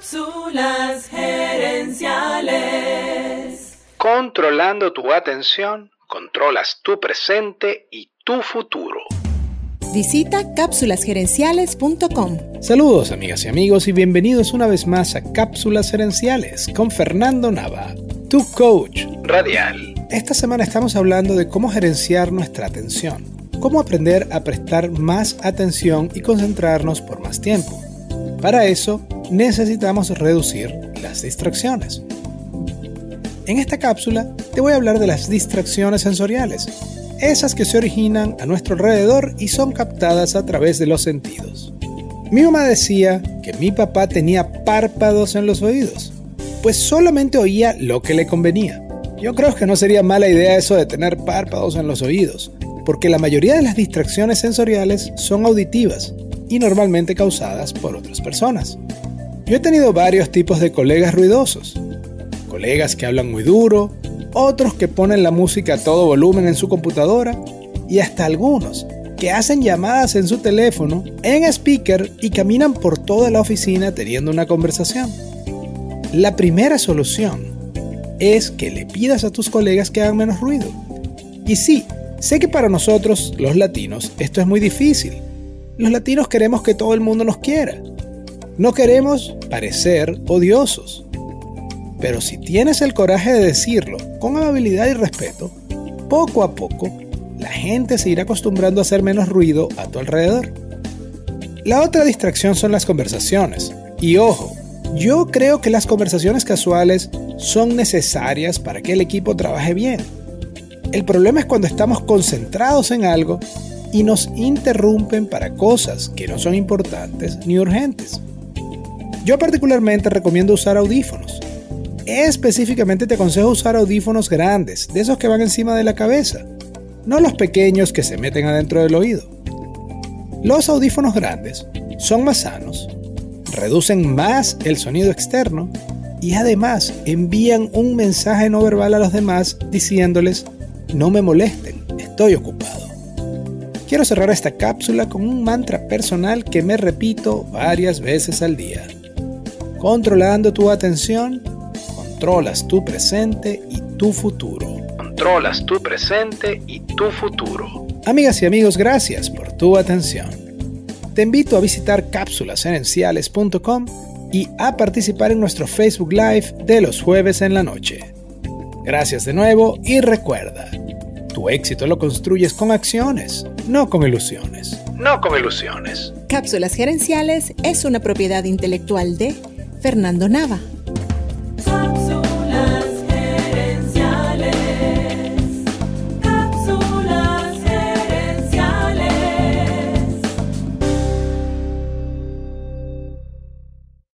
Cápsulas gerenciales. Controlando tu atención, controlas tu presente y tu futuro. Visita cápsulasgerenciales.com. Saludos amigas y amigos y bienvenidos una vez más a Cápsulas Gerenciales con Fernando Nava, tu coach radial. Esta semana estamos hablando de cómo gerenciar nuestra atención, cómo aprender a prestar más atención y concentrarnos por más tiempo. Para eso necesitamos reducir las distracciones. En esta cápsula te voy a hablar de las distracciones sensoriales, esas que se originan a nuestro alrededor y son captadas a través de los sentidos. Mi mamá decía que mi papá tenía párpados en los oídos, pues solamente oía lo que le convenía. Yo creo que no sería mala idea eso de tener párpados en los oídos, porque la mayoría de las distracciones sensoriales son auditivas y normalmente causadas por otras personas. Yo he tenido varios tipos de colegas ruidosos. Colegas que hablan muy duro, otros que ponen la música a todo volumen en su computadora y hasta algunos que hacen llamadas en su teléfono en speaker y caminan por toda la oficina teniendo una conversación. La primera solución es que le pidas a tus colegas que hagan menos ruido. Y sí, sé que para nosotros, los latinos, esto es muy difícil. Los latinos queremos que todo el mundo nos quiera, no queremos parecer odiosos. Pero si tienes el coraje de decirlo con amabilidad y respeto, poco a poco la gente se irá acostumbrando a hacer menos ruido a tu alrededor. La otra distracción son las conversaciones. Y ojo, yo creo que las conversaciones casuales son necesarias para que el equipo trabaje bien. El problema es cuando estamos concentrados en algo y nos interrumpen para cosas que no son importantes ni urgentes. Yo particularmente recomiendo usar audífonos. Específicamente te aconsejo usar audífonos grandes, de esos que van encima de la cabeza, no los pequeños que se meten adentro del oído. Los audífonos grandes son más sanos, reducen más el sonido externo y además envían un mensaje no verbal a los demás diciéndoles no me molesten, estoy ocupado. Quiero cerrar esta cápsula con un mantra personal que me repito varias veces al día. Controlando tu atención, controlas tu presente y tu futuro. Controlas tu presente y tu futuro. Amigas y amigos, gracias por tu atención. Te invito a visitar cápsulasgerenciales.com y a participar en nuestro Facebook Live de los jueves en la noche. Gracias de nuevo y recuerda, tu éxito lo construyes con acciones, no con ilusiones. No con ilusiones. Cápsulas Gerenciales es una propiedad intelectual de Fernando Nava.